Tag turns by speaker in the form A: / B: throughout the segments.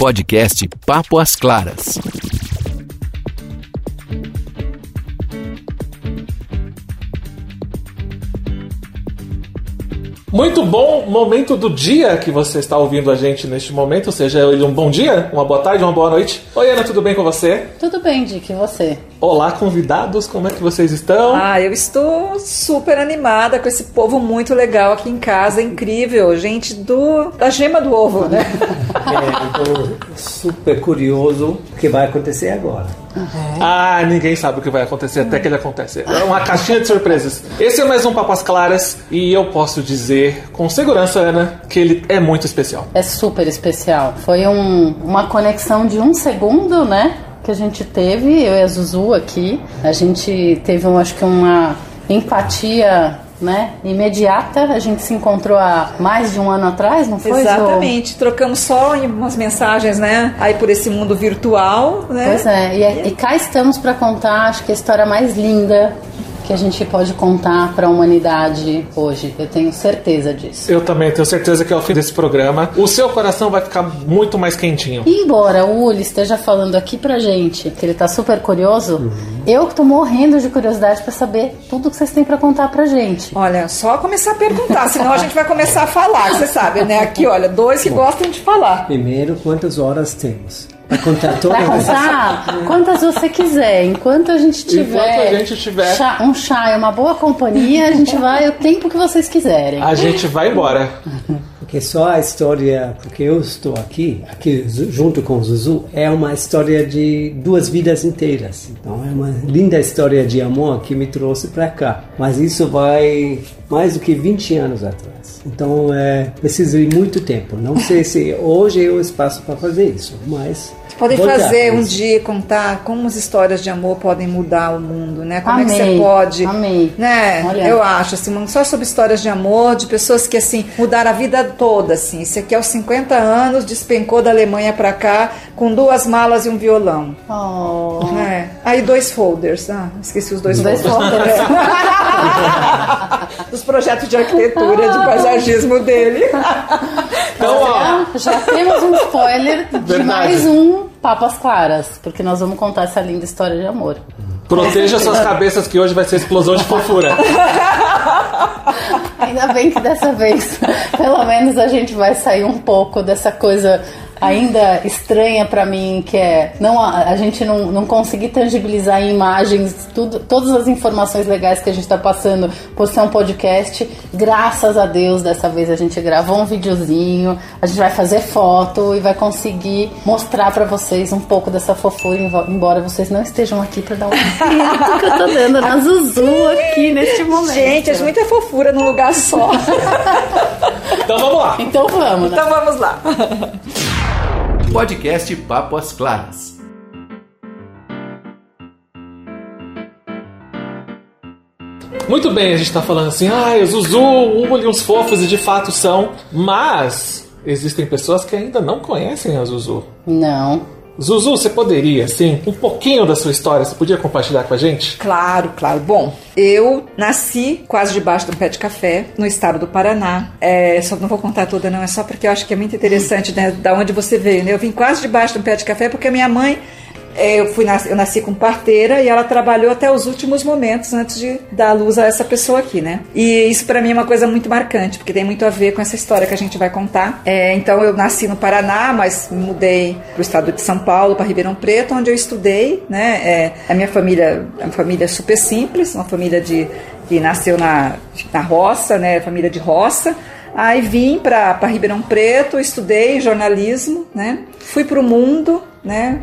A: Podcast Papo às Claras.
B: Muito bom momento do dia que você está ouvindo a gente neste momento, seja ele um bom dia, uma boa tarde, uma boa noite. Oi, Ana, tudo bem com você?
C: Tudo bem, Dick, e você?
B: Olá, convidados, como é que vocês estão?
D: Ah, eu estou super animada com esse povo muito legal aqui em casa, incrível, gente do da gema do ovo, né?
E: É, estou super curioso o que vai acontecer agora.
B: Ah, ninguém sabe o que vai acontecer até que ele acontece. É uma caixinha de surpresas. Esse é mais um Papas Claras e eu posso dizer com segurança, Ana, que ele é muito especial.
C: É super especial. Foi um- uma conexão de um segundo, né? Que a gente teve, eu e a Zuzu aqui. A gente teve, um, acho que, uma empatia. Né? Imediata, a gente se encontrou há mais de um ano atrás, não foi? Zo?
D: Exatamente, trocamos só umas mensagens, né? Aí por esse mundo virtual, né?
C: Pois é, e, e cá estamos para contar, acho que a história mais linda que a gente pode contar para a humanidade hoje. Eu tenho certeza disso.
B: Eu também tenho certeza que ao fim desse programa, o seu coração vai ficar muito mais quentinho.
C: E embora o Uli esteja falando aqui pra gente que ele tá super curioso, eu que tô morrendo de curiosidade pra saber tudo que vocês têm pra contar pra gente.
D: Olha, só começar a perguntar, senão a gente vai começar a falar, você sabe, né? Aqui, olha, dois que gostam de falar.
E: Primeiro, quantas horas temos? Para contar toda
C: contar quantas você quiser, enquanto a gente tiver,
B: Enquanto a gente tiver-
C: chá- um chá e uma boa companhia, a gente vai o tempo que vocês quiserem.
B: A gente vai embora.
E: Porque só a história, porque eu estou aqui, aqui junto com o Zuzu, é uma história de duas vidas inteiras. Então é uma linda história de amor que me trouxe para cá. Mas isso vai mais do que 20 anos atrás. Então é preciso de muito tempo. Não sei se hoje é o espaço para fazer isso, mas
D: Podem
E: dar
D: fazer um
E: isso.
D: dia contar como as histórias de amor podem mudar o mundo, né? Como é que
C: Amei,
D: você pode,
C: amei.
D: né?
C: Olha.
D: Eu acho assim, um- só sobre histórias de amor de pessoas que assim mudaram a vida toda, assim. Esse aqui aos 50 anos despencou da Alemanha pra cá com duas malas e um violão.
C: Oh.
D: É. Aí dois folders, ah, esqueci os dois,
C: Dois
D: folders.
C: folders.
D: Dos projetos de arquitetura, de paisagismo dele.
B: Então, ó,
C: Já temos um spoiler de
B: Verdade.
C: mais um Papas Claras, porque nós vamos contar essa linda história de amor.
B: proteja suas cabeças que hoje vai ser explosão de fofura.
C: Ainda bem que dessa vez, pelo menos a gente vai sair um pouco dessa coisa ainda estranha pra mim, que é não a, a gente não, não conseguir tangibilizar em imagens tudo, todas as informações legais que a gente tá passando por ser um podcast. Graças a Deus, dessa vez a gente gravou um videozinho, a gente vai fazer foto e vai conseguir mostrar pra vocês um pouco dessa fofura, embo- embora vocês não estejam aqui pra dar um grito que eu tô dando na Zuzu aqui neste momento.
D: Gente, é muita fofura num lugar só.
B: Então vamos lá.
C: Então vamos, né?
D: Então vamos lá.
A: Podcast Papo às Claras.
B: Muito bem, a gente tá falando assim, ai, o Zuzu, uns fofos, e de fato são, mas existem pessoas que ainda não conhecem a Zuzu.
C: Não.
B: Zuzu, você poderia, assim, um pouquinho da sua história, você podia compartilhar com a gente?
D: Claro, claro. Bom, eu nasci quase debaixo de um pé de café, no estado do Paraná. É, só não vou contar toda, não, é só porque eu acho que é muito interessante, né, da onde você veio, né? Eu vim quase debaixo de um pé de café porque a minha mãe. É, Eu, fui nas- eu nasci com parteira e ela trabalhou até os últimos momentos antes de dar luz a essa pessoa aqui, né? E isso pra mim é uma coisa muito marcante, porque tem muito a ver com essa história que a gente vai contar. É, então eu nasci no Paraná, mas mudei pro estado de São Paulo, para Ribeirão Preto, onde eu estudei, né? É, a minha família é uma família super simples, uma família de que nasceu na, na roça, né? Família de roça. Aí vim para Ribeirão Preto, estudei jornalismo, né? Fui para o mundo, né?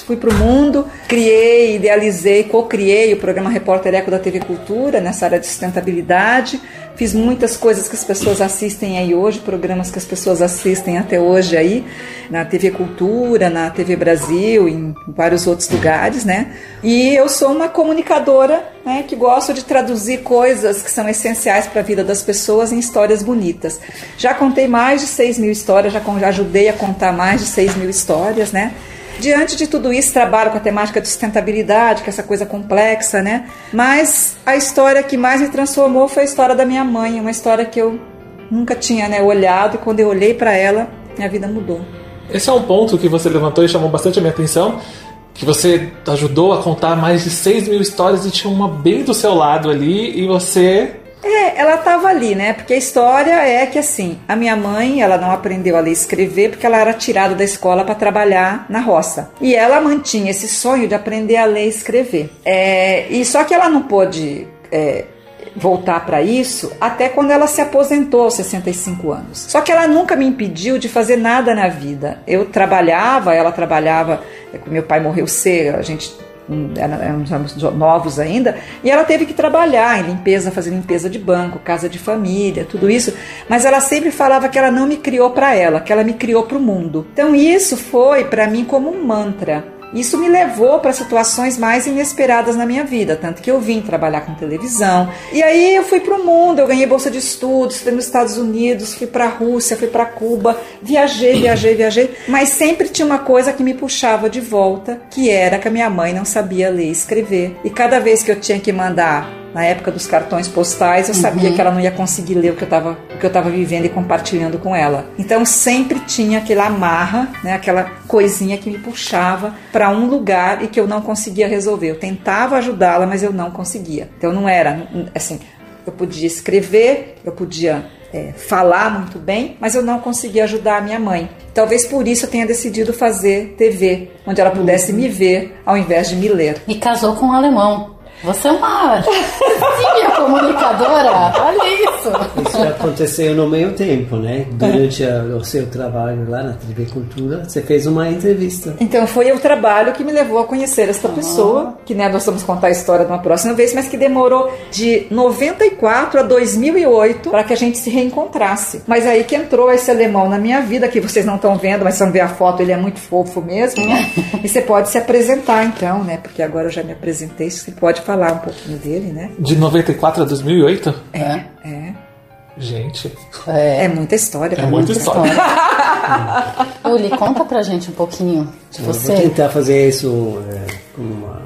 D: Fui para o mundo, criei, idealizei, co-criei o programa Repórter Eco da TV Cultura nessa área de sustentabilidade. Fiz muitas coisas que as pessoas assistem aí hoje, programas que as pessoas assistem até hoje aí, na TV Cultura, na TV Brasil, em vários outros lugares, né? E eu sou uma comunicadora, né, que gosto de traduzir coisas que são essenciais para a vida das pessoas em histórias bonitas. Já contei mais de 6 mil histórias, já, já ajudei a contar mais de 6 mil histórias, né? Diante de tudo isso, trabalho com a temática de sustentabilidade, que é essa coisa complexa, né? Mas a história que mais me transformou foi a história da minha mãe, uma história que eu nunca tinha né, olhado e quando eu olhei para ela, minha vida mudou.
B: Esse é um ponto que você levantou e chamou bastante a minha atenção. Que você ajudou a contar mais de 6 mil histórias e tinha uma bem do seu lado ali e você
D: É, ela estava ali, né? Porque a história é que assim, a minha mãe, ela não aprendeu a ler e escrever porque ela era tirada da escola para trabalhar na roça. E ela mantinha esse sonho de aprender a ler e escrever. É, e só que ela não pôde é, voltar para isso até quando ela se aposentou aos 65 anos. Só que ela nunca me impediu de fazer nada na vida. Eu trabalhava, ela trabalhava, é, meu pai morreu cedo, a gente éramos novos ainda, e ela teve que trabalhar em limpeza, fazer limpeza de banco, casa de família, tudo isso. Mas ela sempre falava que ela não me criou para ela, que ela me criou para o mundo. Então isso foi para mim como um mantra. Isso me levou para situações mais inesperadas na minha vida, tanto que eu vim trabalhar com televisão. E aí eu fui para o mundo, eu ganhei bolsa de estudos, fui nos Estados Unidos, fui para a Rússia, fui para Cuba, viajei, viajei, viajei, mas sempre tinha uma coisa que me puxava de volta, que era que a minha mãe não sabia ler e escrever. E cada vez que eu tinha que mandar na época dos cartões postais, eu sabia que ela não ia conseguir ler o que eu estava que eu estava vivendo e compartilhando com ela. Então sempre tinha aquela amarra, né, aquela coisinha que me puxava para um lugar e que eu não conseguia resolver. Eu tentava ajudá-la, mas eu não conseguia. Então não era assim, eu podia escrever, eu podia é, falar muito bem, mas eu não conseguia ajudar a minha mãe. Talvez por isso eu tenha decidido fazer TV, onde ela pudesse me ver ao invés de me ler.
C: E casou com um alemão. Você é uma filha comunicadora. Olha isso.
E: Isso aconteceu no meio tempo, né? Durante a- o seu trabalho lá na TV Cultura, você fez uma entrevista.
D: Então foi o trabalho que me levou a conhecer esta pessoa, que né, nós vamos contar a história de uma próxima vez, mas que demorou de 94 a 2008 para que a gente se reencontrasse. Mas aí que entrou esse alemão na minha vida, que vocês não estão vendo, mas se vão ver a foto, ele é muito fofo mesmo. né? e você pode se apresentar então, né? Porque agora eu já me apresentei, você pode falar um pouquinho dele, né?
B: de 94 a 2008.
C: É.
D: É,
B: Gente,
D: é muita história.
B: é
D: pra
B: muita
D: mim.
B: história.
C: Uli, conta pra gente um pouquinho de
E: Eu vou
C: você.
E: tentar fazer isso é, com uma,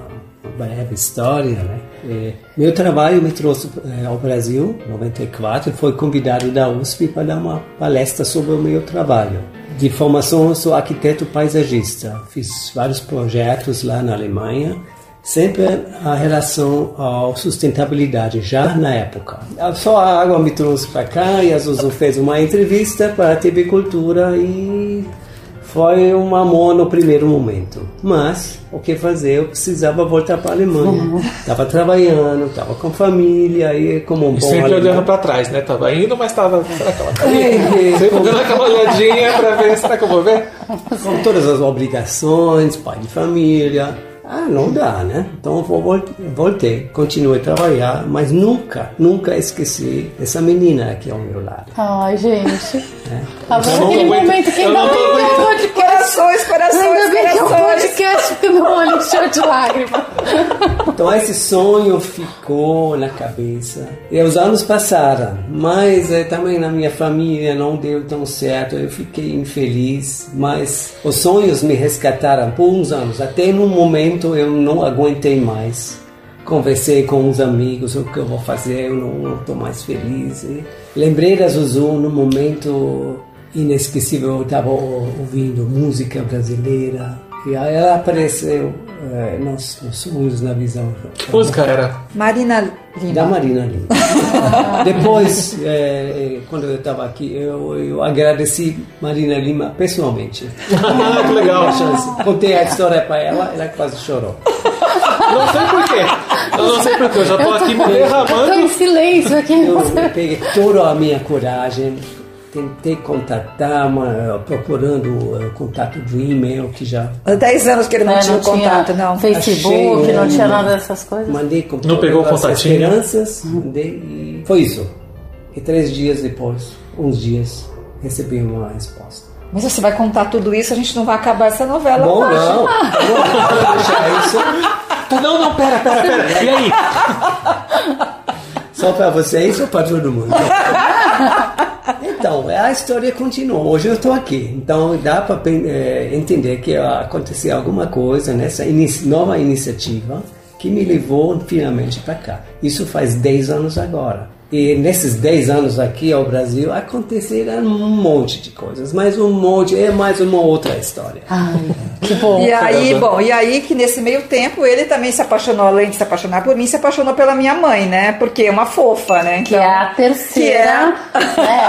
E: breve história, né? É, meu trabalho me trouxe é, ao Brasil, em 94, fui convidado da USP para dar uma palestra sobre o meu trabalho. De formação, eu sou arquiteto paisagista. Fiz vários projetos lá na Alemanha, sempre a relação à sustentabilidade, já na época. Só a água me trouxe para cá e a Zuzu fez uma entrevista para a TV Cultura e foi um amor no primeiro momento. Mas, o que fazer? Eu precisava voltar para a Alemanha. Estava trabalhando, estava com família, e como um
B: E
E: bom
B: sempre
E: alemão-
B: olhando pra trás, né? Tava indo, mas tava. Será que ela tá
E: É, é,
B: Sempre dando aquela olhadinha pra ver. Que eu vou ver?
E: com todas as obrigações, pai de família. Ah, não dá, né? Então eu voltei, continuei a trabalhar, mas nunca, nunca esqueci essa menina aqui ao meu lado.
C: Ai, gente. Agora
B: Eu não
C: aquele momento que
B: eu não
C: que é um
B: aguentando.
C: podcast.
D: Corações, corações,
C: Ainda bem que é um
D: corações.
C: podcast, porque meu olho encheu de lágrimas.
E: Então esse sonho ficou na cabeça. E os anos passaram, mas eh, também na minha família não deu tão certo. Eu fiquei infeliz, mas os sonhos me resgataram por uns anos. Até no momento eu não aguentei mais. Conversei com uns amigos o que eu vou fazer, eu não estou mais feliz. E lembrei da Zuzu no momento inesquecível. Eu estava ouvindo música brasileira e aí ela apareceu nos, nos sonhos, na visão.
B: Que música era?
D: Marina Lima.
E: Da Marina Lima. Depois, eh, eh, quando eu estava aqui, eu, eu agradeci Marina Lima pessoalmente.
B: Ah, que legal.
E: Contei a história para ela, ela quase chorou.
B: Não sei porquê. Eu não sei porquê. Eu já tô aqui me
C: Eu tô em
B: derramando.
C: silêncio aqui.
E: Eu peguei toda a minha coragem, tentei contatar, uma, procurando eh, contato do e-mail que já
D: Há 10 anos que ele não
C: É,
D: tinha o contato, não.
C: Facebook,
E: Achei,
C: não
E: é,
C: tinha nada dessas coisas.
E: Mandei com
B: Não pegou contatinho?
E: esperanças, mandei e foi isso. E três dias depois, uns dias, recebi uma resposta.
D: Mas você vai contar tudo isso, a gente não vai acabar essa novela
E: Bom, não, não vou deixar isso
B: Não, não, pera, pera, pera. E aí?
E: só para vocês ou para todo mundo. Então, a história continua. Hoje eu estou aqui. Então, dá para entender que aconteceu alguma coisa nessa inici- nova iniciativa que me levou finalmente para cá. Isso faz 10 anos agora. E nesses 10 anos aqui ao Brasil aconteceram um monte de coisas, mas um monte, é mais uma outra história.
C: Ai, que bom.
D: E aí, bom, e aí que nesse meio tempo ele também se apaixonou, além de se apaixonar por mim, se apaixonou pela minha mãe, né? Porque é uma fofa, né?
C: Que é a terceira.
D: Que
C: né,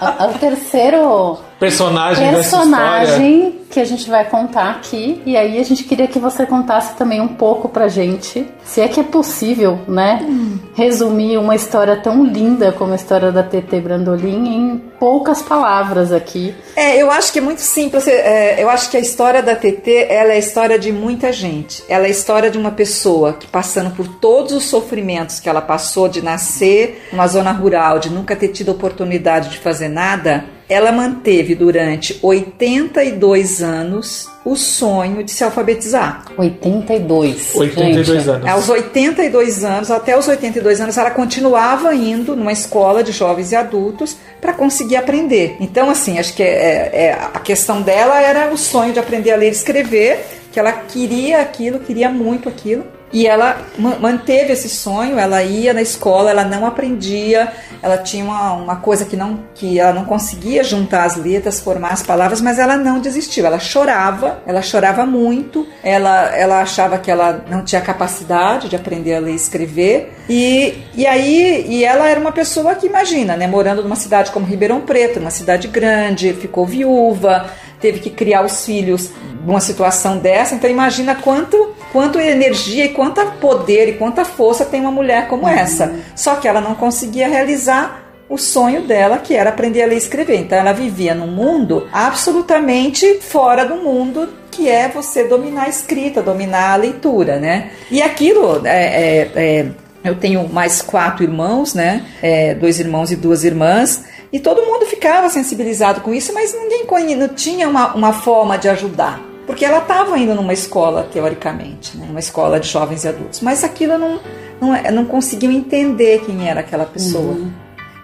C: a- o terceiro
B: Personagem, dessa história.
C: personagem que a gente vai contar aqui. E aí a gente queria que você contasse também um pouco pra gente, se é que é possível, né? Resumir uma história tão linda como a história da TT Brandolin em poucas palavras aqui.
D: É, eu acho que é muito simples. é, eu acho que a história da TT ela é a história de muita gente. Ela é a história de uma pessoa que passando por todos os sofrimentos que ela passou de nascer numa zona rural, de nunca ter tido oportunidade de fazer nada, ela manteve durante 82 anos o sonho de se alfabetizar.
C: 82.
B: 82
C: gente.
B: anos.
D: Aos 82 anos, até os 82 anos, ela continuava indo numa escola de jovens e adultos para conseguir aprender. Então, assim, acho que é, é- a questão dela era o sonho de aprender a ler e escrever, que ela queria aquilo, queria muito aquilo. E ela ma- manteve esse sonho, ela ia na escola, ela não aprendia, ela tinha uma, uma coisa que, não, que ela não conseguia juntar as letras, formar as palavras, mas ela não desistiu, ela chorava, ela chorava muito, ela, ela achava que ela não tinha capacidade de aprender a ler e escrever, e, e aí e ela era uma pessoa que, imagina, né, morando numa cidade como Ribeirão Preto, uma cidade grande, ficou viúva, teve que criar os filhos numa situação dessa, então imagina quanto, quanto energia e quanta poder e quanta força tem uma mulher como essa. Só que ela não conseguia realizar o sonho dela, que era aprender a ler e escrever. Então ela vivia num mundo absolutamente fora do mundo que é você dominar a escrita, dominar a leitura, né? E aquilo é, é- é- eu tenho mais quatro irmãos, né? É, dois irmãos e duas irmãs. E todo mundo ficava sensibilizado com isso, mas ninguém não tinha uma, uma forma de ajudar. Porque ela estava indo numa escola, teoricamente, né? numa escola de jovens e adultos. Mas aquilo não, não, é- não conseguiam entender quem era aquela pessoa.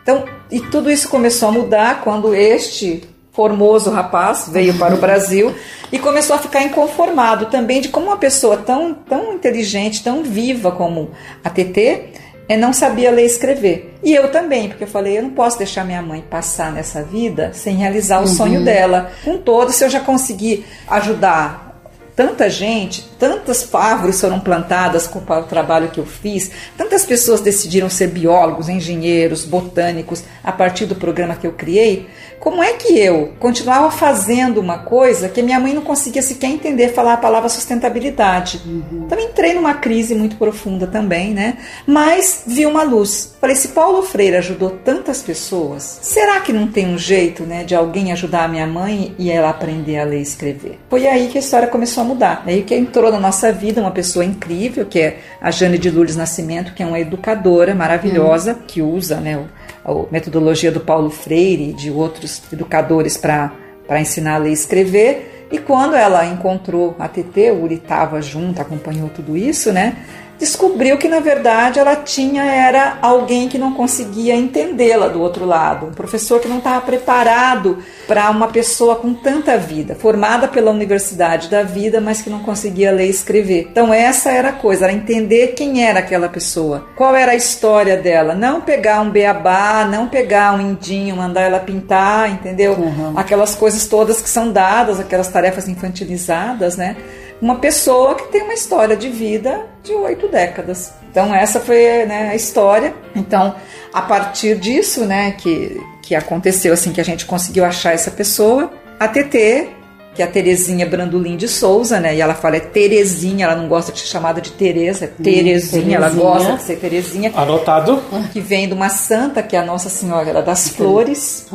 D: Então, e tudo isso começou a mudar quando este formoso rapaz veio para o Brasil e começou a ficar inconformado também de como uma pessoa tão, tão inteligente, tão viva como a TT, é, não sabia ler e escrever. E eu também, porque eu falei, eu não posso deixar minha mãe passar nessa vida sem realizar o sonho dela. Com todo, se eu já consegui ajudar tanta gente, tantas árvores foram plantadas com o trabalho que eu fiz, tantas pessoas decidiram ser biólogos, engenheiros, botânicos a partir do programa que eu criei. Como é que eu continuava fazendo uma coisa que minha mãe não conseguia sequer entender falar a palavra sustentabilidade? Então entrei numa crise muito profunda também, né? Mas vi uma luz. Falei, se Paulo Freire ajudou tantas pessoas, será que não tem um jeito, né, de alguém ajudar a minha mãe e ela aprender a ler e escrever? Foi aí que a história começou a mudar. Aí que entrou na nossa vida uma pessoa incrível, que é a Jane de Lourdes Nascimento, que é uma educadora maravilhosa, que usa, né, o a metodologia do Paulo Freire e de outros educadores para ensinar a ler e escrever. E quando ela encontrou a TT, o Uri estava junto, acompanhou tudo isso, né? Descobriu que na verdade ela tinha era alguém que não conseguia entendê-la do outro lado, um professor que não estava preparado para uma pessoa com tanta vida, formada pela Universidade da Vida, mas que não conseguia ler e escrever. Então essa era a coisa, era entender quem era aquela pessoa, qual era a história dela, não pegar um beabá, não pegar um indinho, mandar ela pintar, entendeu? Aquelas coisas todas que são dadas, aquelas tarefas infantilizadas, né? Uma pessoa que tem uma história de vida de oito décadas. Então essa foi né, a história. Então a partir disso, né, que que aconteceu assim que a gente conseguiu achar essa pessoa, a TT que é a Terezinha Brandolin de Souza, né? E ela fala é Terezinha, ela não gosta de ser chamada de Tereza, é Terezinha, ela gosta de ser Terezinha,
B: Anotado.
D: que vem de uma santa, que é a Nossa Senhora das Flores,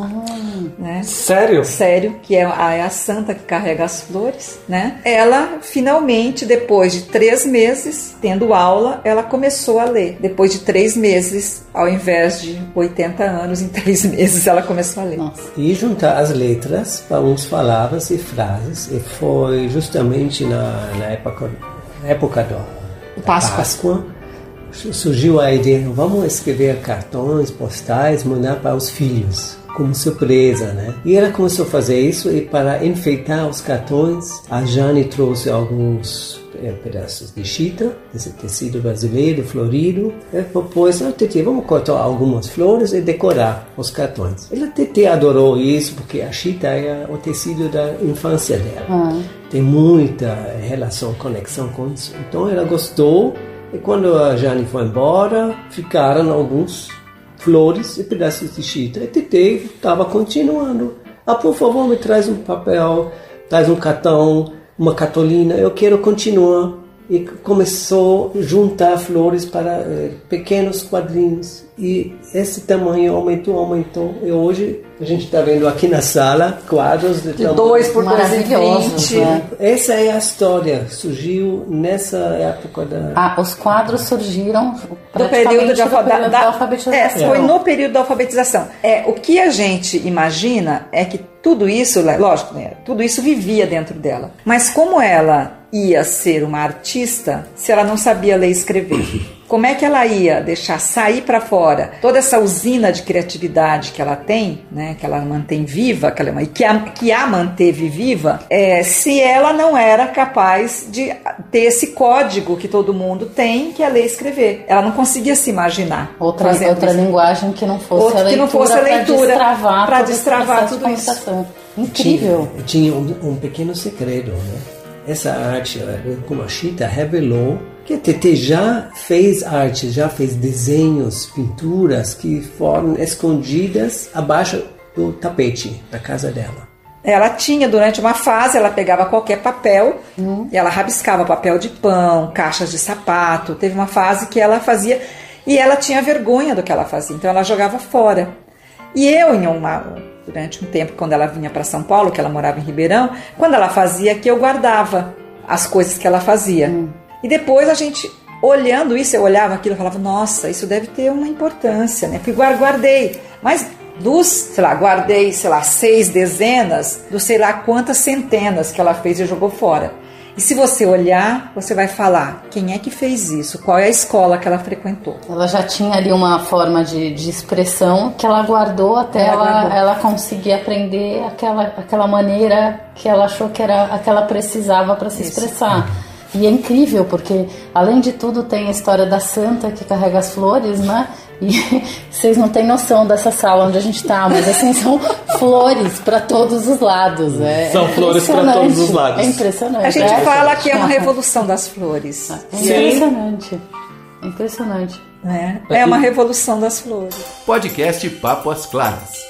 D: né?
B: Sério?
D: Sério, que é a, é a santa que carrega as flores, né? Ela finalmente, depois de três meses tendo aula, ela começou a ler. Depois de três meses, ao invés de 80 anos, em três meses ela começou a ler.
C: Nossa.
E: E juntar as letras para uns palavras e frases. E foi justamente na, na época, época do,
C: Páscoa.
E: Páscoa, surgiu a ideia, vamos escrever cartões, postais, mandar para os filhos, como surpresa, né? E ela começou a fazer isso e para enfeitar os cartões, a Jane trouxe alguns é, pedaços de chita, desse tecido brasileiro, florido. Ela propôs, ah, Tete, vamos cortar algumas flores e decorar os cartões. Ela Tete adorou isso porque a chita é o tecido da infância dela.
C: Ah.
E: Tem muita relação, conexão com isso. Então ela gostou e quando a Jane foi embora, ficaram alguns flores e pedaços de chita. E Tete estava continuando. Ah, por favor, me traz um papel, traz um cartão, uma cartolina. Eu quero continuar. E começou a juntar flores para eh, pequenos quadrinhos. E esse tamanho aumentou, aumentou. E hoje a gente está vendo aqui na sala quadros de,
D: De
E: tamanho-
D: 2 por
C: Maravilhosos,
D: 2,20.
C: né?
E: Essa é a história. Surgiu nessa época da.
C: Ah, os quadros surgiram
D: do período de alfa-
C: período
D: da-
C: da alfabetização.
D: É, foi no período da alfabetização. É, o que a gente imagina é que tudo isso, lógico, né, tudo isso vivia dentro dela. Mas como ela ia ser uma artista se ela não sabia ler e escrever? Como é que ela ia deixar sair para fora toda essa usina de criatividade que ela tem, né, que ela mantém viva, que, ela, e que, a, que a manteve viva, é, se ela não era capaz de ter esse código que todo mundo tem, que é ler e escrever? Ela não conseguia se imaginar.
C: Outra, outra
D: isso.
C: linguagem que não fosse
D: Outra
C: a
D: que
C: leitura.
D: não fosse a leitura,
C: Pra destravar,
D: tudo isso.
C: Incrível.
E: Tinha, tinha um, um pequeno segredo, né? Essa arte, como a Chita revelou que a TT já fez arte, já fez desenhos, pinturas que foram escondidas abaixo do tapete da casa dela.
D: Ela tinha, durante uma fase, ela pegava qualquer papel e ela rabiscava papel de pão, caixas de sapato. Teve uma fase que ela fazia e ela tinha vergonha do que ela fazia, então ela jogava fora. E eu, em uma, durante um tempo, quando ela vinha para São Paulo, que ela morava em Ribeirão, quando ela fazia aqui, eu guardava as coisas que ela fazia. E depois a gente, olhando isso, eu olhava aquilo e falava, nossa, isso deve ter uma importância, né? Fui guar- guardei. Mas dos, sei lá, guardei, sei lá, seis dezenas, dos sei lá quantas centenas que ela fez e jogou fora. E se você olhar, você vai falar quem é que fez isso, qual é a escola que ela frequentou.
C: Ela já tinha ali uma forma de, de expressão que ela guardou até
D: Ela
C: ela,
D: guardou.
C: ela conseguir aprender aquela, aquela maneira que ela achou que era a que ela precisava para se expressar. E é incrível, porque além de tudo tem a história da santa que carrega as flores, né? E vocês não têm noção dessa sala onde a gente tá, mas assim, são flores para todos os lados. É,
B: São
C: é
B: flores pra
C: impressionante.
B: todos os lados.
C: É impressionante.
D: A gente
C: é.
D: fala que é uma revolução das flores.
C: É impressionante. É impressionante.
D: Né? É uma revolução das flores.
A: Podcast Papo às Claras.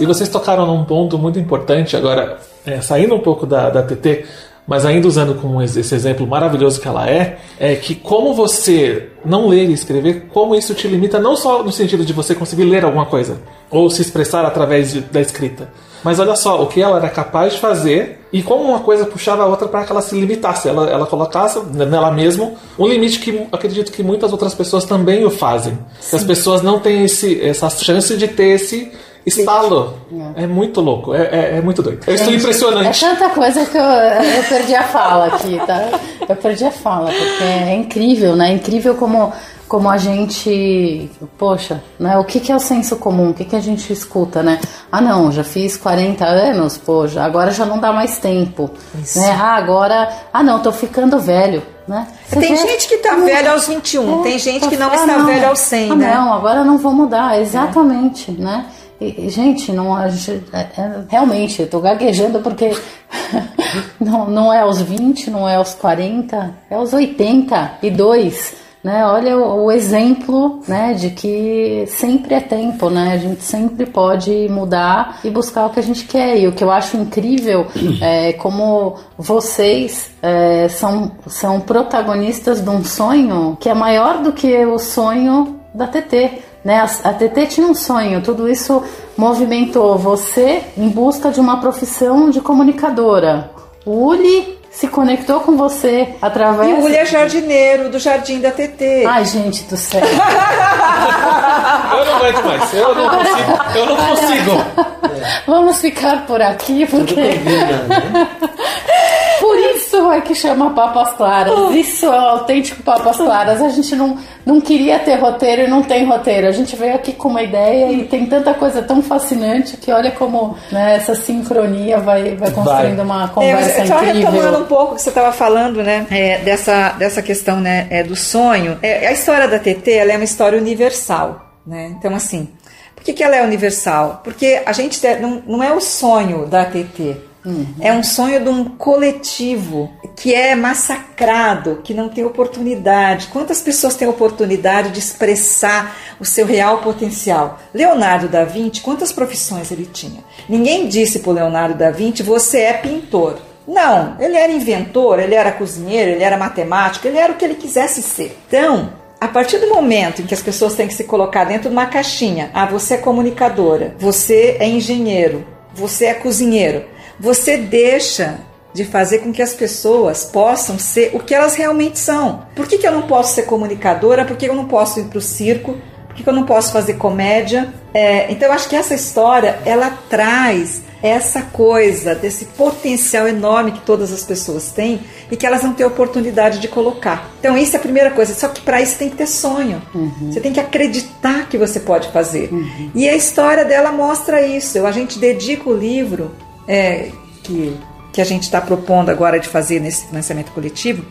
B: E vocês tocaram num ponto muito importante agora, é, saindo um pouco da, da TT, mas ainda usando como esse exemplo maravilhoso que ela é, é que como você não ler e escrever, como isso te limita não só no sentido de você conseguir ler alguma coisa ou se expressar através de- da escrita, mas olha só o que ela era capaz de fazer e como uma coisa puxava a outra para que ela se limitasse, ela, ela colocasse nela mesmo um limite que acredito que muitas outras pessoas também o fazem. As pessoas não têm esse, essa chance de ter esse estalo. É muito louco, é, é, é muito doido. Eu estou
C: Gente,
B: impressionante.
C: É tanta coisa que eu, eu perdi a fala aqui, tá? Eu perdi a fala, porque é incrível, né? É incrível como, como a gente. Poxa, né? O que, que é o senso comum? O que, que a gente escuta, né? Ah, não, já fiz 40 anos, poxa, agora já não dá mais tempo. Né? Ah, agora. Ah, não, tô ficando velho. Né?
D: Tem
C: vê-
D: gente que tá velho aos 21, tem gente que não
C: ah,
D: está velho aos 100,
C: ah,
D: né?
C: Não, agora não vou mudar, exatamente, né? E, gente, não, a gente, é- é- realmente, eu tô gaguejando porque não, não é aos 20, não é aos 40, é aos 82, né? Olha o, o exemplo, né, de que sempre é tempo, né? A gente sempre pode mudar e buscar o que a gente quer. E o que eu acho incrível é como vocês é, são, são protagonistas de um sonho que é maior do que o sonho da TT. Né? A, a TT tinha um sonho, tudo isso movimentou você em busca de uma profissão de comunicadora. O Uli se conectou com você através.
D: E o Uli é jardineiro do Jardim da TT.
C: Ai, gente do céu.
B: Eu não aguento mais, eu não consigo. Eu não consigo.
C: Vamos ficar por aqui, porque.
E: Combina, né?
C: Por isso é que chama Papas Claras. Isso é o autêntico Papas Claras. A gente não, não queria ter roteiro e não tem roteiro. A gente veio aqui com uma ideia e tem tanta coisa tão fascinante que olha como né, essa sincronia vai, vai construindo vai. uma conversa é, só incrível.
D: Só retomando um pouco o que você estava falando, né, é, dessa, dessa questão né, é, do sonho. É, a história da TT ela é uma história universal. Né? Então, assim, por que, que ela é universal? Porque a gente não, não é o sonho da TT. Uhum. É um sonho de um coletivo que é massacrado, que não tem oportunidade. Quantas pessoas têm oportunidade de expressar o seu real potencial? Leonardo da Vinci, quantas profissões ele tinha? Ninguém disse para Leonardo da Vinci: você é pintor. Não, ele era inventor, ele era cozinheiro, ele era matemático, ele era o que ele quisesse ser. Então, a partir do momento em que as pessoas têm que se colocar dentro de uma caixinha, ah, você é comunicadora, você é engenheiro, você é cozinheiro, você deixa de fazer com que as pessoas possam ser o que elas realmente são. Por que, que eu não posso ser comunicadora? Por que eu não posso ir para o circo? Por que, que eu não posso fazer comédia? É, então eu acho que essa história ela traz essa coisa desse potencial enorme que todas as pessoas têm e que elas não têm oportunidade de colocar. Então, isso é a primeira coisa. Só que para isso tem que ter sonho. Uhum. Você tem que acreditar que você pode fazer. Uhum. E a história dela mostra isso. A gente dedica o livro é, que, que a gente está propondo agora de fazer nesse financiamento coletivo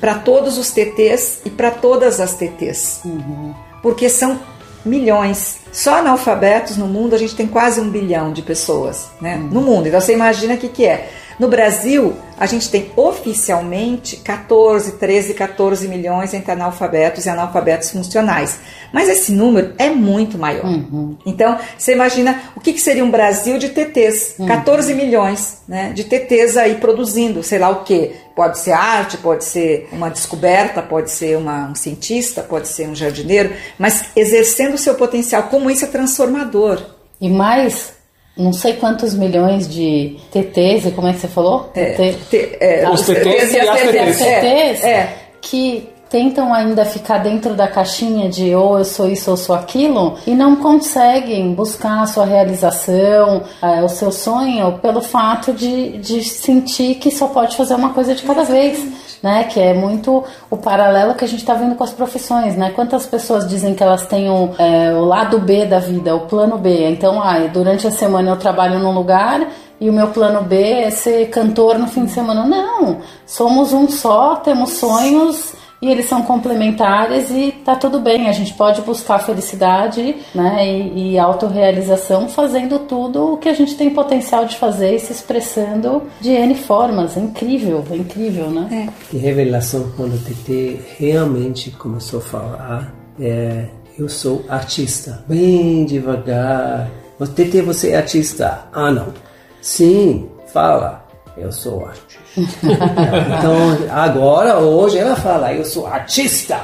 D: para todos os TTs e para todas as TTs. Uhum. Porque são milhões. Só analfabetos no mundo a gente tem quase um bilhão de pessoas né? no mundo. Então você imagina o que, que é. No Brasil, a gente tem oficialmente 14, 13, 14 milhões entre analfabetos e analfabetos funcionais. Mas esse número é muito maior. Uhum. Então, você imagina o que, que, seria um Brasil de TTs? Uhum. 14 milhões né, de TTs aí produzindo, sei lá o quê. Pode ser arte, pode ser uma descoberta, pode ser uma, um cientista, pode ser um jardineiro, mas exercendo o seu potencial. Como isso é transformador.
C: E mais não sei quantos milhões de TTs, como é que você falou?
B: É, TT, é, os TTs e as TTs.
C: TTs é, que tentam ainda ficar dentro da caixinha de ou oh, eu sou isso ou sou aquilo e não conseguem buscar a sua realização, é, o seu sonho, pelo fato de, de sentir que só pode fazer uma coisa de cada vez né? Que é muito o paralelo que a gente está vendo com as profissões, né? Quantas pessoas dizem que elas têm o, é, o lado B da vida, o plano B. Então, ah, durante a semana eu trabalho num lugar e o meu plano B é ser cantor no fim de semana. Não, somos um só, temos sonhos e eles são complementares e tá tudo bem. A gente pode buscar felicidade né, e, e autorrealização fazendo tudo o que a gente tem potencial de fazer e se expressando de N formas. É incrível, é incrível, né?
E: É. Que revelação quando o TT realmente começou a falar. É, eu sou artista. Bem devagar. TT, você é artista? Ah, não. Sim, fala. Eu sou artista. então, agora, hoje, ela fala, eu sou artista.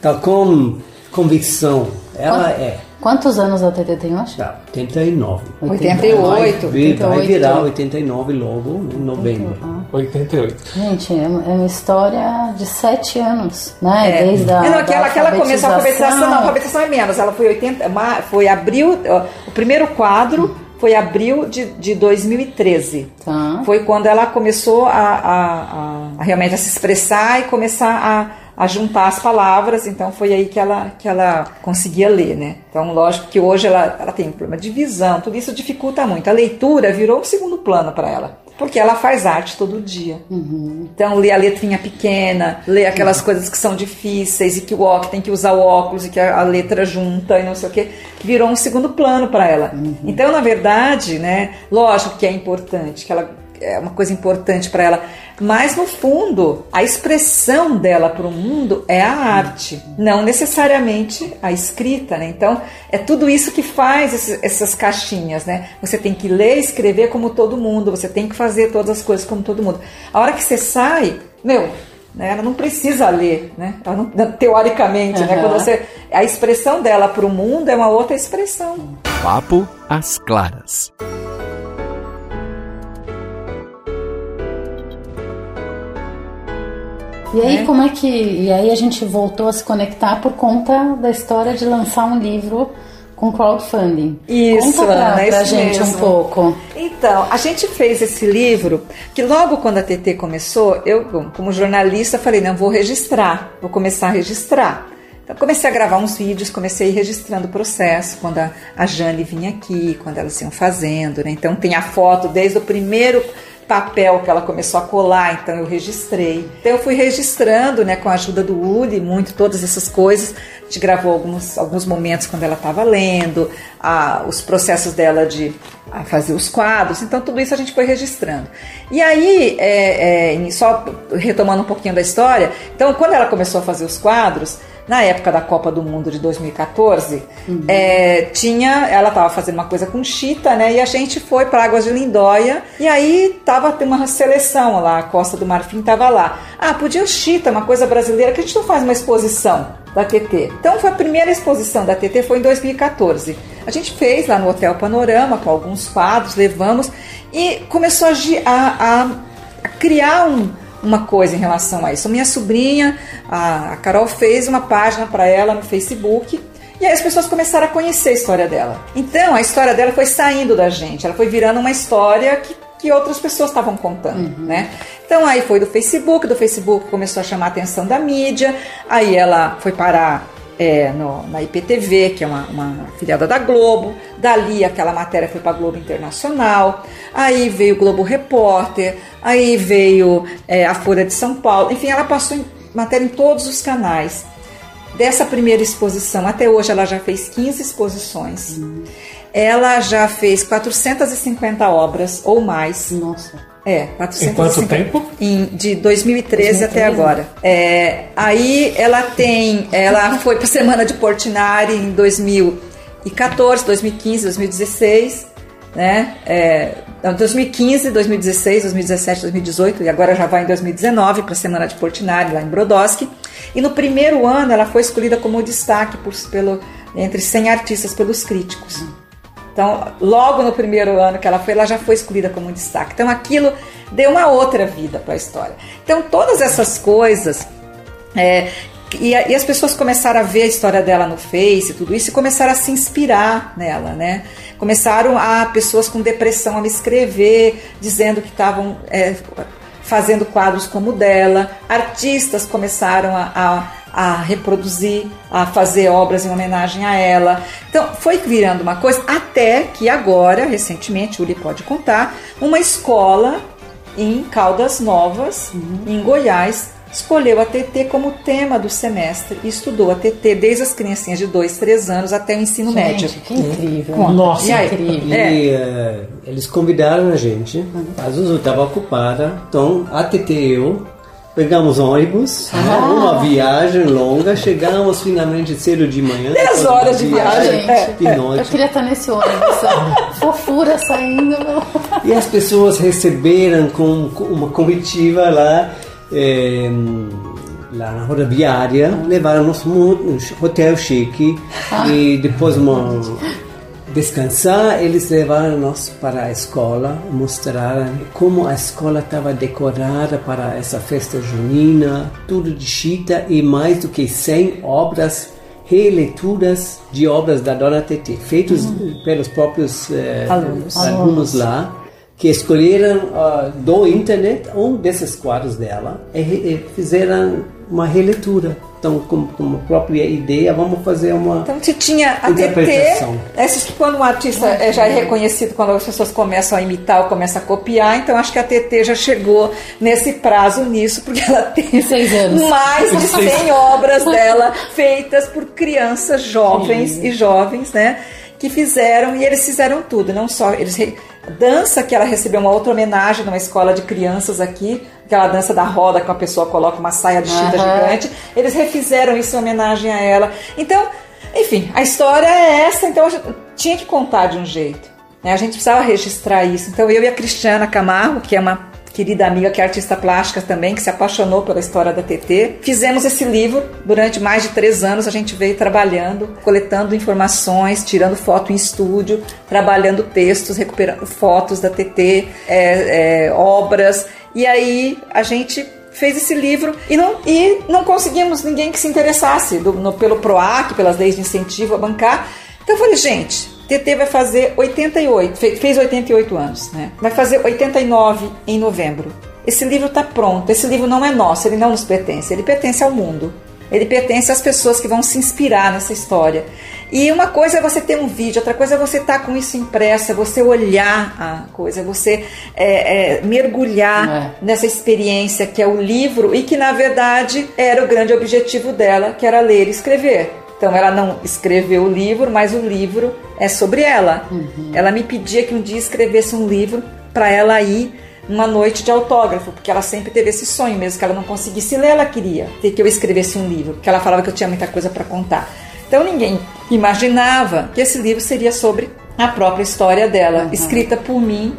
E: Tá com convicção. Ela
C: Quanto,
E: é.
C: Quantos anos a TT tem hoje?
E: Tá, 89.
D: 88.
E: Vai, 88. vai virar 89 logo em novembro.
B: 88.
C: Gente, é uma história de 7 anos, né?
D: É. Desde a. É, não, aquela, aquela começou a alfabetização, não, a alfabetização é menos. Ela foi 80. Foi abril, o primeiro quadro foi abril de, de 2013. Tá. Foi quando ela começou a, a, a, realmente a se expressar e começar a, a juntar as palavras. Então foi aí que ela, que ela conseguia ler, né? Então, lógico que hoje ela, ela tem um problema de visão, tudo isso dificulta muito. A leitura virou um segundo plano para ela. Porque ela faz arte todo dia. Uhum. Então, lê a letrinha pequena, lê aquelas uhum. coisas que são difíceis e que o óculos tem que usar o óculos e que a, a letra junta e não sei o que, virou um segundo plano para ela. Uhum. Então, na verdade, né, lógico que é importante, que ela é uma coisa importante para ela. Mas no fundo, a expressão dela para o mundo é a arte, não necessariamente a escrita, né? Então, é tudo isso que faz esses, essas caixinhas, né? Você tem que ler e escrever como todo mundo, você tem que fazer todas as coisas como todo mundo. A hora que você sai, meu, né, ela não precisa ler, né? Não, teoricamente, uhum. né? Quando você a expressão dela para o mundo é uma outra expressão.
A: Papo às claras.
C: E aí, né? como é que. E aí a gente voltou a se conectar por conta da história de lançar um livro com crowdfunding.
D: Isso,
C: Conta pra,
D: Ana, é
C: pra
D: isso
C: gente
D: mesmo.
C: um pouco.
D: Então, a gente fez esse livro, que logo quando a TT começou, eu, como jornalista, falei, não, vou registrar, vou começar a registrar. Então, comecei a gravar uns vídeos, comecei a ir registrando o processo, quando a, a Jane vinha aqui, quando elas iam fazendo, né? Então, tem a foto desde o primeiro papel que ela começou a colar, então eu registrei. Então eu fui registrando, né, com a ajuda do Uli, muito todas essas coisas. A gente gravou alguns, alguns momentos quando ela estava lendo, a, os processos dela de fazer os quadros, então tudo isso a gente foi registrando. E aí, é, é, só retomando um pouquinho da história, então quando ela começou a fazer os quadros, na época da Copa do Mundo de 2014, uhum. é, tinha, ela estava fazendo uma coisa com Chita, né? E a gente foi para Águas de Lindóia e aí tava tem uma seleção lá, a Costa do Marfim tava lá. Ah, podia o Chita, uma coisa brasileira, que a gente não faz uma exposição da TT. Então foi a primeira exposição da TT foi em 2014. A gente fez lá no Hotel Panorama com alguns quadros, levamos e começou a, a, a criar um uma coisa em relação a isso. Minha sobrinha, a Carol, fez uma página para ela no Facebook. E aí as pessoas começaram a conhecer a história dela. Então a história dela foi saindo da gente, ela foi virando uma história que, que outras pessoas estavam contando, uhum. né? Então aí foi do Facebook, do Facebook começou a chamar a atenção da mídia, aí ela foi parar é, no, na IPTV, que é uma, uma filiada da Globo. Dali aquela matéria foi para a Globo Internacional. Aí veio o Globo Repórter. Aí veio é, a Folha de São Paulo. Enfim, ela passou em, matéria em todos os canais. Dessa primeira exposição até hoje, ela já fez 15 exposições. Hum. Ela já fez 450 obras ou mais.
C: Nossa.
D: É, 450.
B: Em quanto tempo?
D: Em, de 2013, 2013 até agora. É, aí ela tem, ela foi para a Semana de Portinari em 2014, 2015, 2016, né? É, 2015, 2016, 2017, 2018 e agora já vai em 2019 para a Semana de Portinari lá em Brodowski. E no primeiro ano ela foi escolhida como destaque por, pelo, entre 100 artistas pelos críticos. Então, logo no primeiro ano que ela foi, ela já foi escolhida como destaque. Então, aquilo deu uma outra vida para a história. Então, todas essas coisas. É, e, e, as pessoas começaram a ver a história dela no Face, tudo isso, e começaram a se inspirar nela, né? Começaram a pessoas com depressão a me escrever, dizendo que estavam é, fazendo quadros como o dela. Artistas começaram a, a a reproduzir, a fazer obras em homenagem a ela. Então foi virando uma coisa até que agora, recentemente, o Uli pode contar, uma escola em Caldas Novas, uhum. em Goiás, escolheu a TT como tema do semestre e estudou a TT desde as criancinhas de 2, 3 anos até o ensino
C: gente,
D: médio.
C: Que incrível.
B: Conta. Nossa,
C: e aí, incrível.
E: E uh, eles convidaram a gente, a Zuzu estava ocupada, então a TT e eu Pegamos ônibus, ah. uma viagem longa, chegamos finalmente cedo de manhã.
D: 10 horas de viagem.
C: Gente, de noite. Eu queria estar nesse ônibus, fofura saindo.
E: E as pessoas receberam com uma comitiva lá, lá na rodoviária, levaram-nos um hotel chique ah. e depois uma descansar, eles levaram-nos para a escola, mostraram como a escola estava decorada para essa festa junina, tudo de chita e mais do que 100 obras releituras de obras da Dona Tete, feitos uhum. pelos próprios eh, alunos. alunos lá, que escolheram uh, do internet um desses quadros dela e, e fizeram uma releitura. Então, com, com uma própria ideia, vamos fazer uma
D: Então, se tinha a TT, essas que quando um artista é, já é reconhecido, quando as pessoas começam a imitar ou começam a copiar, então acho que a TT já chegou nesse prazo nisso, porque ela tem
C: Seis anos.
D: mais de 100 obras dela feitas por crianças jovens Sim. e jovens, né? Que fizeram, e eles fizeram tudo, não só eles dança que ela recebeu uma outra homenagem numa escola de crianças aqui, aquela dança da roda que a pessoa coloca uma saia de chita uhum. gigante. Eles refizeram isso em homenagem a ela. Então, enfim, a história é essa, então tinha que contar de um jeito. Né? A gente precisava registrar isso. Então eu e a Cristiana Camargo, que é uma querida amiga que é artista plástica também, que se apaixonou pela história da TT. Fizemos esse livro durante mais de três anos. A gente veio trabalhando, coletando informações, tirando foto em estúdio, trabalhando textos, recuperando fotos da TT, é, é, obras. E aí a gente fez esse livro e não, e não conseguimos ninguém que se interessasse do, no, pelo PROAC, pelas leis de incentivo a bancar. Então eu falei, gente, TT vai fazer 88, fez 88 anos, né? Vai fazer 89 em novembro. Esse livro está pronto. Esse livro não é nosso, ele não nos pertence, ele pertence ao mundo. Ele pertence às pessoas que vão se inspirar nessa história. E uma coisa é você ter um vídeo, outra coisa é você estar tá com isso impresso, é você olhar a coisa, você é, é, mergulhar é. nessa experiência que é o livro e que na verdade era o grande objetivo dela, que era ler e escrever. Então ela não escreveu o livro, mas o livro é sobre ela. Uhum. Ela me pedia que um dia escrevesse um livro para ela ir uma noite de autógrafo, porque ela sempre teve esse sonho, mesmo que ela não conseguisse ler, ela queria ter que eu escrevesse um livro, porque ela falava que eu tinha muita coisa para contar. Então ninguém imaginava que esse livro seria sobre a própria história dela, uhum. escrita por mim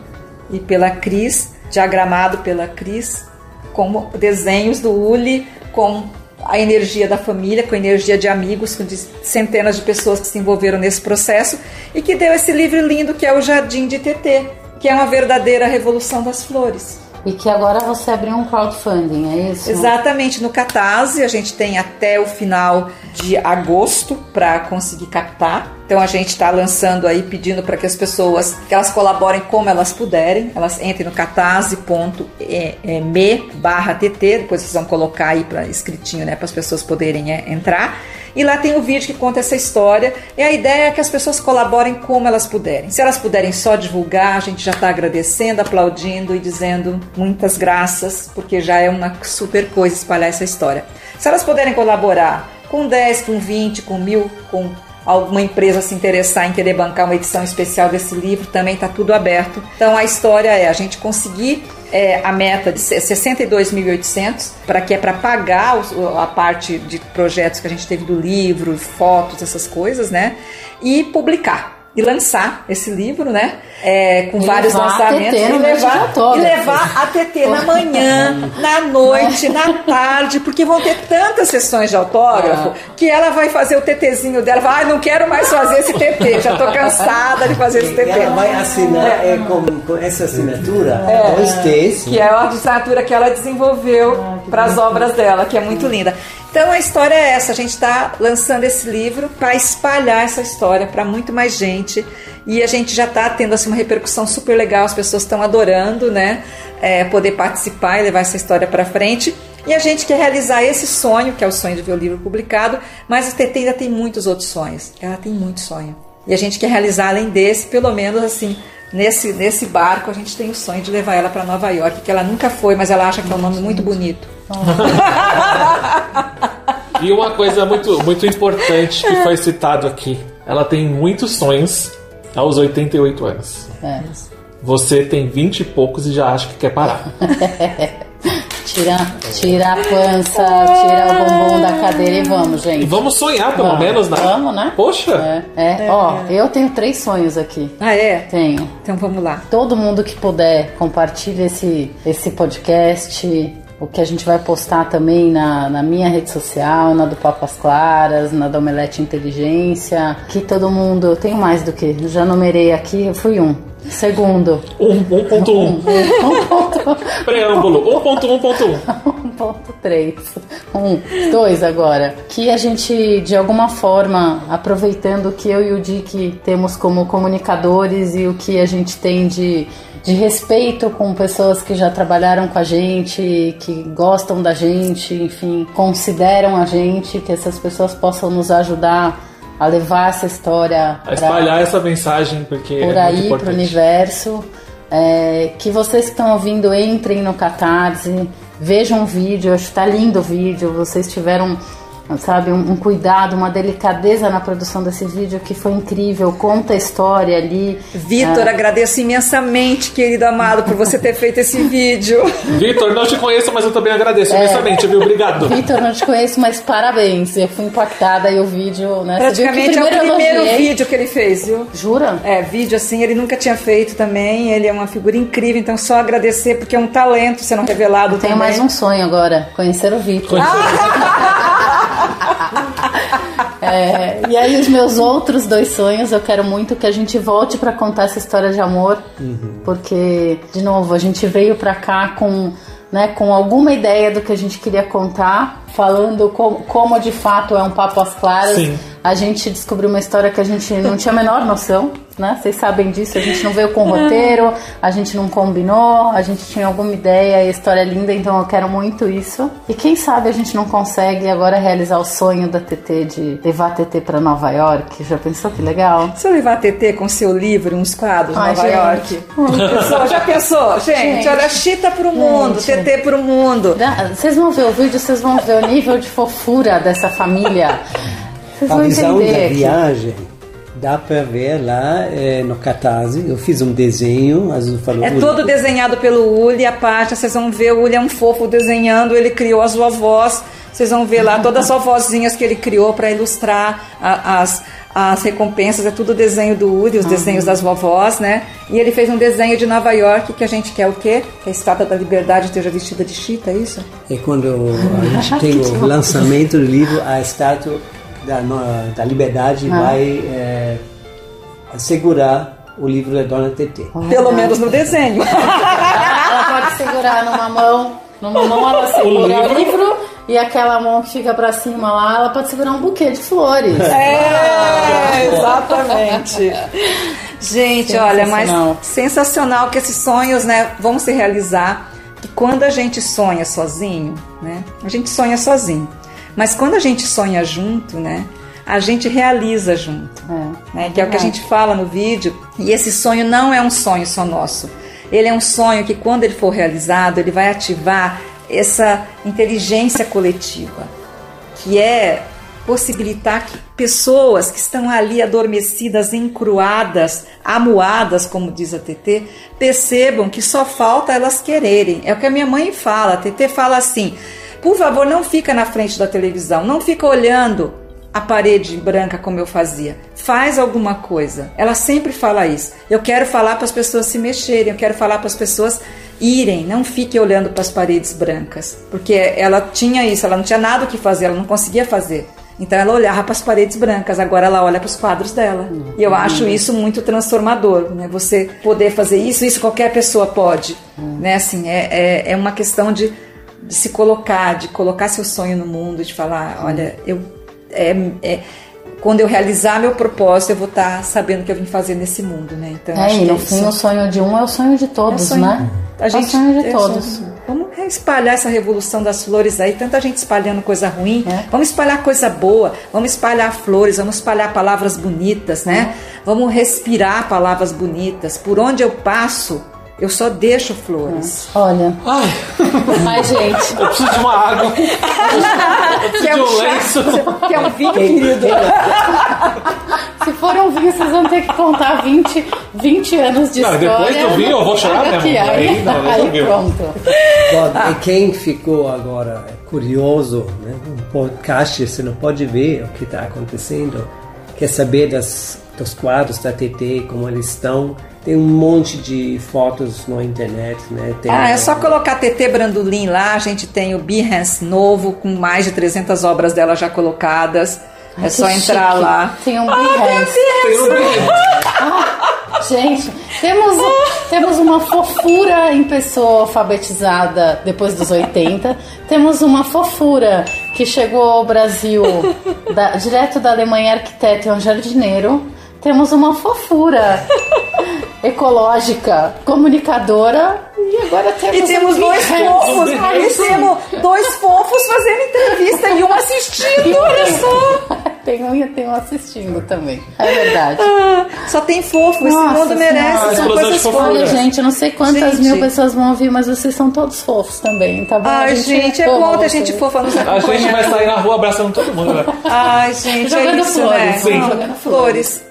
D: e pela Cris, diagramado pela Cris, com desenhos do Uli, com a energia da família, com a energia de amigos, com de centenas de pessoas que se envolveram nesse processo e que deu esse livro lindo que é o Jardim de TT, que é uma verdadeira revolução das flores.
C: E que agora você abriu um crowdfunding, é isso?
D: Exatamente, no Catarse a gente tem até o final de agosto para conseguir captar. Então a gente está lançando aí pedindo para que as pessoas que elas colaborem como elas puderem. Elas entrem no catarse.me barra TT, depois vocês vão colocar aí para escritinho, né, para as pessoas poderem é, entrar. E lá tem o vídeo que conta essa história. E a ideia é que as pessoas colaborem como elas puderem. Se elas puderem só divulgar, a gente já está agradecendo, aplaudindo e dizendo muitas graças, porque já é uma super coisa espalhar essa história. Se elas puderem colaborar com 10, com 20, com mil, com alguma empresa se interessar em querer bancar uma edição especial desse livro, também está tudo aberto. Então a história é a gente conseguir é, a meta de 62.800 para que é para pagar a parte de projetos que a gente teve do livro, fotos, essas coisas, né? E publicar e lançar esse livro, né? É, com e vários lançamentos.
C: e, levar,
D: e levar a TT na manhã, na noite, na tarde, porque vão ter tantas sessões de autógrafo ah. que ela vai fazer o TTzinho dela. Vai, ah, não quero mais fazer esse TT, já estou cansada de fazer esse TT.
E: Ela vai assinar é. É, com, com, essa assinatura, é, dois T's.
D: Que é a assinatura que ela desenvolveu ah, para as obras dela, que é muito linda. Então a história é essa, a gente está lançando esse livro para espalhar essa história para muito mais gente e a gente já está tendo assim, uma repercussão super legal, as pessoas estão adorando, né? É, poder participar e levar essa história para frente. E a gente quer realizar esse sonho, que é o sonho de ver o livro publicado, mas a TT ainda tem muitos outros sonhos. Ela tem muito sonho. E a gente quer realizar além desse, pelo menos assim, nesse, nesse barco, a gente tem o sonho de levar ela para Nova York, que ela nunca foi, mas ela acha que é um nome muito bonito.
B: e uma coisa muito, muito importante que foi citado aqui: ela tem muitos sonhos aos 88 anos. É. Você tem 20 e poucos e já acha que quer parar.
C: Tira, tira a pança, tira o bumbum da cadeira e vamos, gente. E
B: vamos sonhar, pelo
C: vamos.
B: menos, né?
C: Vamos, né?
B: Poxa!
C: É, é. é. Ó, eu tenho três sonhos aqui.
D: Ah, é?
C: Tenho.
D: Então vamos lá.
C: Todo mundo que puder, compartilhe esse, esse podcast. O que a gente vai postar também na, na minha rede social, na do Papas Claras, na da Omelete Inteligência. Que todo mundo. Eu tenho mais do que. Já numerei aqui, eu fui um. Segundo.
B: 1.1. Um, um, um, Preâmbulo. 1.1.1.
C: 1.3. Um, dois agora. Que a gente, de alguma forma, aproveitando o que eu e o Dick temos como comunicadores e o que a gente tem de, de respeito com pessoas que já trabalharam com a gente, que gostam da gente, enfim, consideram a gente, que essas pessoas possam nos ajudar a levar essa história
B: a espalhar pra, essa mensagem porque
C: por
B: é
C: aí para o universo. É, que vocês que estão ouvindo entrem no Catarse vejam o vídeo acho que está lindo o vídeo vocês tiveram sabe, um, um, cuidado, uma delicadeza na produção desse vídeo que foi incrível, conta a história ali.
D: Vitor, ah. agradeço imensamente, querido amado, por você ter feito esse vídeo.
B: Vitor, não te conheço, mas eu também agradeço é. imensamente, viu? Obrigado.
C: Vitor, não te conheço, mas parabéns. Eu fui impactada e o vídeo, né?
D: Praticamente é o primeiro vídeo que ele fez, viu?
C: Jura?
D: É, vídeo assim, ele nunca tinha feito também. Ele é uma figura incrível, então só agradecer, porque é um talento sendo revelado eu
C: tenho
D: também.
C: mais um sonho agora, conhecer o Vitor. Conhecer o Vitor. é, e aí os meus outros dois sonhos, eu quero muito que a gente volte para contar essa história de amor, uhum. porque de novo a gente veio para cá com né, com alguma ideia do que a gente queria contar, falando como, como de fato é um papo às claras, Sim. A gente descobriu uma história que a gente não tinha a menor noção, né? Vocês sabem disso, a gente não veio com roteiro, a gente não combinou, a gente tinha alguma ideia e a história é linda, então eu quero muito isso. E quem sabe a gente não consegue agora realizar o sonho da TT de levar a TT para Nova York. Já pensou que legal?
D: Se eu levar a TT com seu livro, uns quadros,
C: Ai,
D: Nova
C: gente.
D: York. Pensou? Já pensou? Gente,
C: Gente.
D: olha, Chita pro mundo,
C: Gente.
D: TT pro mundo.
C: Vocês vão ver o vídeo, vocês vão ver o nível de fofura dessa família. Vocês
E: A visão da
C: que-
E: viagem dá para ver lá eh, no Catarse. Eu fiz um desenho, a Azul falou.
D: É
E: "Uli,
D: todo desenhado pelo Uli, a parte, vocês vão ver, o Uli é um fofo desenhando, ele criou as vovós, vocês vão ver lá todas as vovozinhas que ele criou para ilustrar a- as, as recompensas, é tudo desenho do Uli, os desenhos das vovós, né? E ele fez um desenho de Nova York que a gente quer o quê? Que a estátua da liberdade esteja vestida de chita, é isso?
E: É quando a gente tem o lançamento do livro, a estátua da, no- da liberdade
C: Ah.
E: vai eh, segurar o livro da Dona TT.
D: Pelo menos no desenho.
C: Ela pode segurar numa mão, numa mão ela segura o livro, e aquela mão que fica pra cima lá, ela pode segurar um buquê de flores.
D: É, exatamente. Gente, olha, mas
C: Sensacional.
D: sensacional que esses sonhos, né, vão se realizar. E quando a gente sonha sozinho, né, a gente sonha sozinho. Mas quando a gente sonha junto, né, a gente realiza junto.
C: É.
D: né, que é o que a gente fala no vídeo. E esse sonho não é um sonho só nosso. Ele é um sonho que, quando ele for realizado, ele vai ativar essa inteligência coletiva, que é possibilitar que pessoas que estão ali adormecidas, encruadas, amuadas, como diz a TT, percebam que só falta elas quererem. É o que a minha mãe fala. A TT fala assim: por favor, não fica na frente da televisão, não fica olhando a parede branca como eu fazia. Faz alguma coisa. Ela sempre fala isso. Eu quero falar para as pessoas se mexerem, eu quero falar para as pessoas irem, não fiquem olhando para as paredes brancas, porque ela tinha isso, ela não tinha nada o que fazer, ela não conseguia fazer. Então ela olhava para as paredes brancas, agora ela olha para os quadros dela. E eu acho isso muito transformador, né? Você poder fazer isso, isso qualquer pessoa pode, né? Assim, é, é, é uma questão de, de se colocar, de colocar seu sonho no mundo, de falar, olha, eu é, é- quando eu realizar meu propósito, eu vou estar sabendo o que eu vim fazer nesse mundo, né? Então
C: É, e no
D: isso-
C: fim o sonho de um é o sonho de
D: é
C: todos,
D: sonho-
C: né?
D: A gente,
C: é o sonho de
D: é
C: todos.
D: sonho- Vamos espalhar essa revolução das flores aí, tanta gente espalhando coisa ruim.
C: É.
D: Vamos espalhar coisa boa, vamos espalhar flores, vamos espalhar palavras bonitas, né?
C: É.
D: Vamos respirar palavras bonitas. Por onde eu passo, eu só deixo flores.
C: Olha,
B: Ai,
C: gente,
B: eu preciso de uma água. Eu preciso de um lenço.
D: que é um vinho
E: Quem-
D: querido.
C: se for um vinho, vocês vão ter que contar 20, 20 anos de
B: Não,
C: história.
B: depois do vinho eu vou chorar mesmo.
C: Aí,
B: Aí não,
C: aí pronto.
E: E quem ficou agora curioso, né? Um podcast, você não pode ver o que está acontecendo, quer saber das, dos quadros da TT, como eles estão. Tem um monte de fotos na internet, né? Tem,
D: Ah, é só colocar TT Brandulin lá, a gente tem o Behance novo, com mais de 300 obras dela já colocadas. É
C: Que
D: só entrar
C: chique.
D: lá.
C: Tem um
D: Ah,
C: Behance.
B: Tem um vinho.
C: Gente, temos, temos uma fofura em pessoa alfabetizada depois dos 80. Temos uma fofura que chegou ao Brasil da- direto da Alemanha, arquiteto e um jardineiro. Temos uma fofura ecológica, comunicadora. E agora temos,
D: E temos
C: um
D: dois fofos, e temos dois fofos fazendo entrevista e um assistindo, olha só.
C: Tem um e tem um assistindo também. É verdade.
D: Ah, só tem fofo, esse
C: Nossa
D: mundo merece. São coisas
B: fofura.
C: Olha,
D: fofas.
C: gente, eu não sei quantas
D: Gente.
C: mil pessoas vão ouvir, mas vocês são todos fofos também, tá bom?
D: Ai, gente, é
C: ama
D: bom ter
C: vocês.
D: gente fofa nos
B: A gente vai
D: acompanhando.
B: sair na rua abraçando todo mundo, né?
D: Ai, gente, é
C: Jogando
D: isso,
C: flores,
D: né?
B: sim.
D: Não,
C: Jogando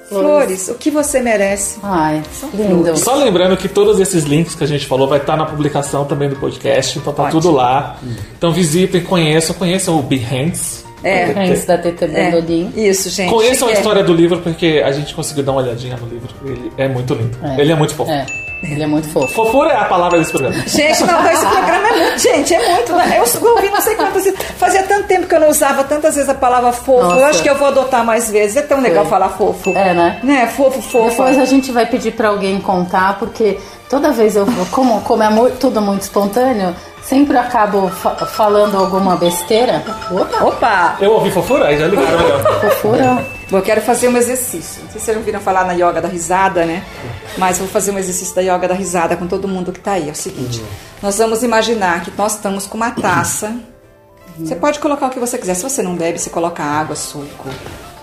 D: flores, flores, o que você merece.
C: Ai, lindo.
B: Só lembrando que todos esses links que a gente falou vai estar na publicação também do podcast, então tá
D: Ótimo.
B: tudo lá. Então visitem, conheçam, conheçam o Behance.
D: É.
C: Antes da TT
D: É,
C: Brandolin.
D: isso, gente.
B: Conheçam a
D: É.
B: história do livro, porque a gente conseguiu dar uma olhadinha no livro. Ele é muito lindo.
C: É.
B: Ele é muito fofo.
C: É, ele é muito fofo.
B: Fofura é a palavra desse programa.
D: Gente, não, esse programa é muito. Gente, é muito. né? Eu ouvi não sei quantas vezes. Fazia tanto tempo que eu não usava tantas vezes a palavra fofo. Eu
C: Nossa.
D: acho que eu vou adotar mais vezes. É tão legal
C: Foi.
D: falar fofo.
C: É, né?
D: Né? Fofo, fofo.
C: Depois a gente vai pedir pra alguém contar, porque toda vez eu vou, como, como é mu- tudo muito espontâneo, sempre acabo fa- falando alguma besteira. Opa,
D: Opa!
B: Eu ouvi fofura? Aí já ligaram aí, ó.
C: fofura.
D: Bom, eu quero fazer um exercício. Não sei se vocês já ouviram falar na yoga da risada, né? Mas eu vou fazer um exercício da yoga da risada com todo mundo que tá aí. É o seguinte: nós vamos imaginar que nós estamos com uma taça. Você pode colocar o que você quiser. Se você não bebe, você coloca água, suco,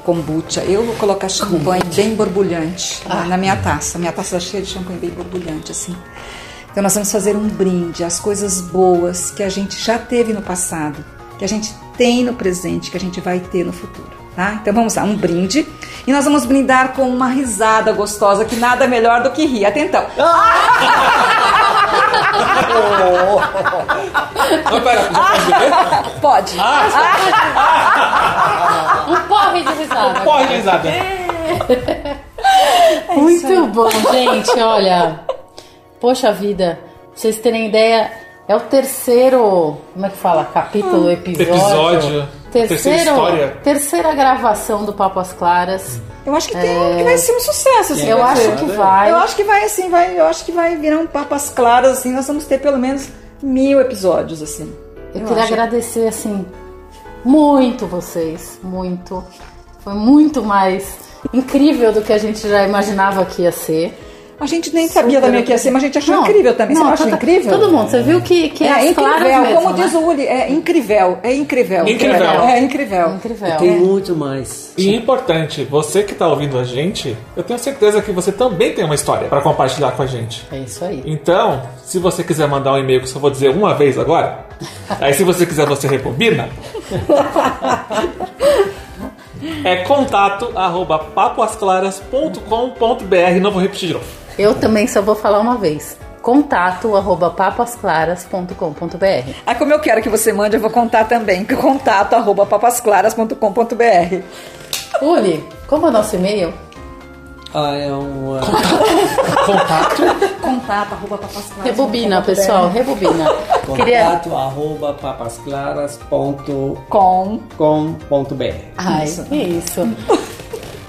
D: kombucha. Eu vou colocar champanhe bem borbulhante na- na minha taça. Minha taça tá cheia de champanhe bem borbulhante, assim. Então nós vamos fazer um brinde às coisas boas que a gente já teve no passado, que a gente tem no presente, que a gente vai ter no futuro, tá? Então vamos lá, um brinde. E nós vamos brindar com uma risada gostosa, que nada é melhor do que rir. Atenção.
B: Não, pera, já pode beber?
D: Pode.
C: Um porre de risada.
B: Porra, risada.
C: Muito bom, gente. Olha, poxa vida, pra vocês terem ideia, é o terceiro, como é que fala? Capítulo, episódio.
B: Episódio, terceira
C: Terceiro,
B: história.
C: terceira gravação do Papo às Claras.
D: Eu acho que tem, que vai ser um sucesso, assim.
C: Eu acho
D: ser.
C: que vai.
D: Eu acho que vai assim, vai, eu acho que vai virar um papas claras, assim, nós vamos ter pelo menos mil episódios, assim.
C: Eu, queria
D: acho.
C: agradecer, assim, muito vocês. Muito. Foi muito mais incrível do que a gente já imaginava que ia ser.
D: A gente nem sabia também o que ia ser, mas a gente achou
C: Não,
D: incrível também. Você
C: não,
D: não acha
C: todo-
D: incrível?
C: Todo mundo. Você viu que, que
D: É,
C: as
D: incrível,
C: mesmo,
D: como
C: né?
D: diz o Uli, é incrível, é incrível.
B: Incrível.
D: É incrível.
C: Incrível.
E: Tem muito mais.
B: E importante, você que tá ouvindo a gente, eu tenho certeza que você também tem uma história pra compartilhar com a gente.
C: É isso aí.
B: Então, se você quiser mandar um e-mail que eu só vou dizer uma vez agora, aí se você quiser você rebobina. É contato arroba papoasclaras.com.br. Não vou repetir de novo.
C: Eu também só vou falar uma vez. Contato arroba papasclaras.com.br
D: Aí como eu quero que você mande, eu vou contar também. Contato arroba papasclaras.com.br
C: Uli, como é o nosso e-mail?
E: Ah, é um. ah,
B: Contato.
D: Contato arroba papasclaras.
C: Rebobina, pessoal, rebobina.
E: Contato arroba papasclaras.com.br
D: Com
C: Ai, que isso.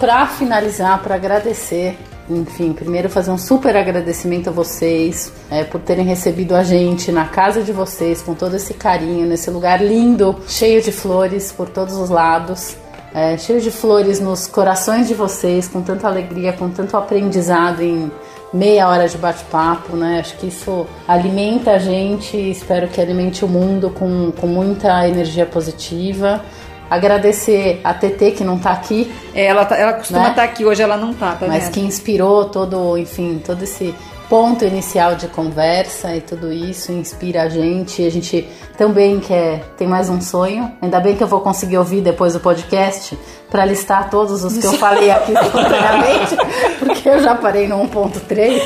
C: Pra finalizar, pra agradecer, enfim, primeiro fazer um super agradecimento a vocês é, por terem recebido a gente na casa de vocês com todo esse carinho, nesse lugar lindo, cheio de flores por todos os lados. é, cheio de flores nos corações de vocês, com tanta alegria, com tanto aprendizado em meia hora de bate-papo, né? Acho que isso alimenta a gente, espero que alimente o mundo com, com muita energia positiva. Agradecer a TT que não tá aqui,
D: É, ela, tá- ela costuma
C: Né?
D: estar aqui, hoje ela não tá, tá
C: mas
D: vendo?
C: que inspirou todo, enfim, todo esse ponto inicial de conversa e tudo isso inspira a gente. A gente também quer tem mais um sonho. Ainda bem que eu vou conseguir ouvir depois o podcast para listar todos os que eu falei aqui espontaneamente, porque eu já parei no 1.3,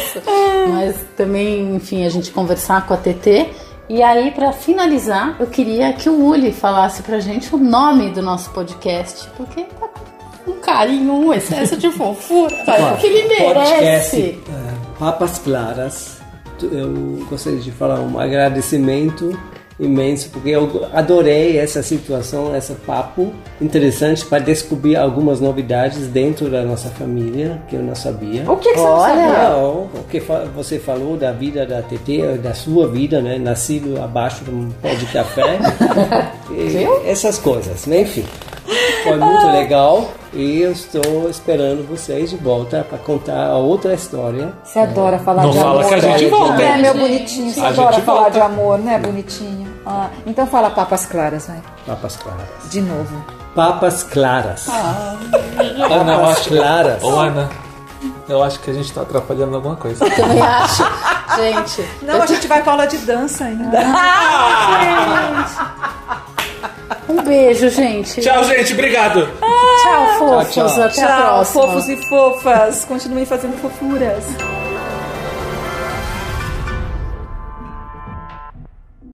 C: mas também, enfim, a gente conversar com a TT. E aí, para finalizar, eu queria que o Uli falasse pra gente o nome do nosso podcast, porque tá com um carinho, um excesso de fofura, que ele merece.
E: podcast eh, Papas Claras. Eu gostaria de falar um agradecimento imenso, porque eu adorei essa situação, esse papo interessante para descobrir algumas novidades dentro da nossa família que eu não sabia.
D: O que, que você não
C: Olha.
D: sabia?
E: Não, o que você falou da vida da TT, da sua vida, né? Nascido abaixo de um pé de café. Essas coisas, né? Enfim. Foi muito legal e eu estou esperando vocês de volta para contar a outra história.
D: Você adora falar
B: Não
D: de
B: fala
D: amor.
B: que a gente volta,
D: É, meu bonitinho. Você
B: A
D: adora falar
B: volta.
D: de amor, né, bonitinho? Ah, então fala papas claras, vai.
E: Papas claras.
D: De novo.
E: Papas claras.
B: Ana, eu acho,
E: claras.
B: Ô, Ana, eu acho que a gente tá atrapalhando alguma coisa.
C: Também acho. Gente,
D: Não, a gente vai pra aula de dança ainda.
C: um beijo, gente.
B: Tchau, gente. Obrigado.
C: Tchau, fofos.
E: Tchau, tchau.
C: Até a
D: Tchau,
C: próxima.
D: fofos e fofas. Continuem fazendo fofuras.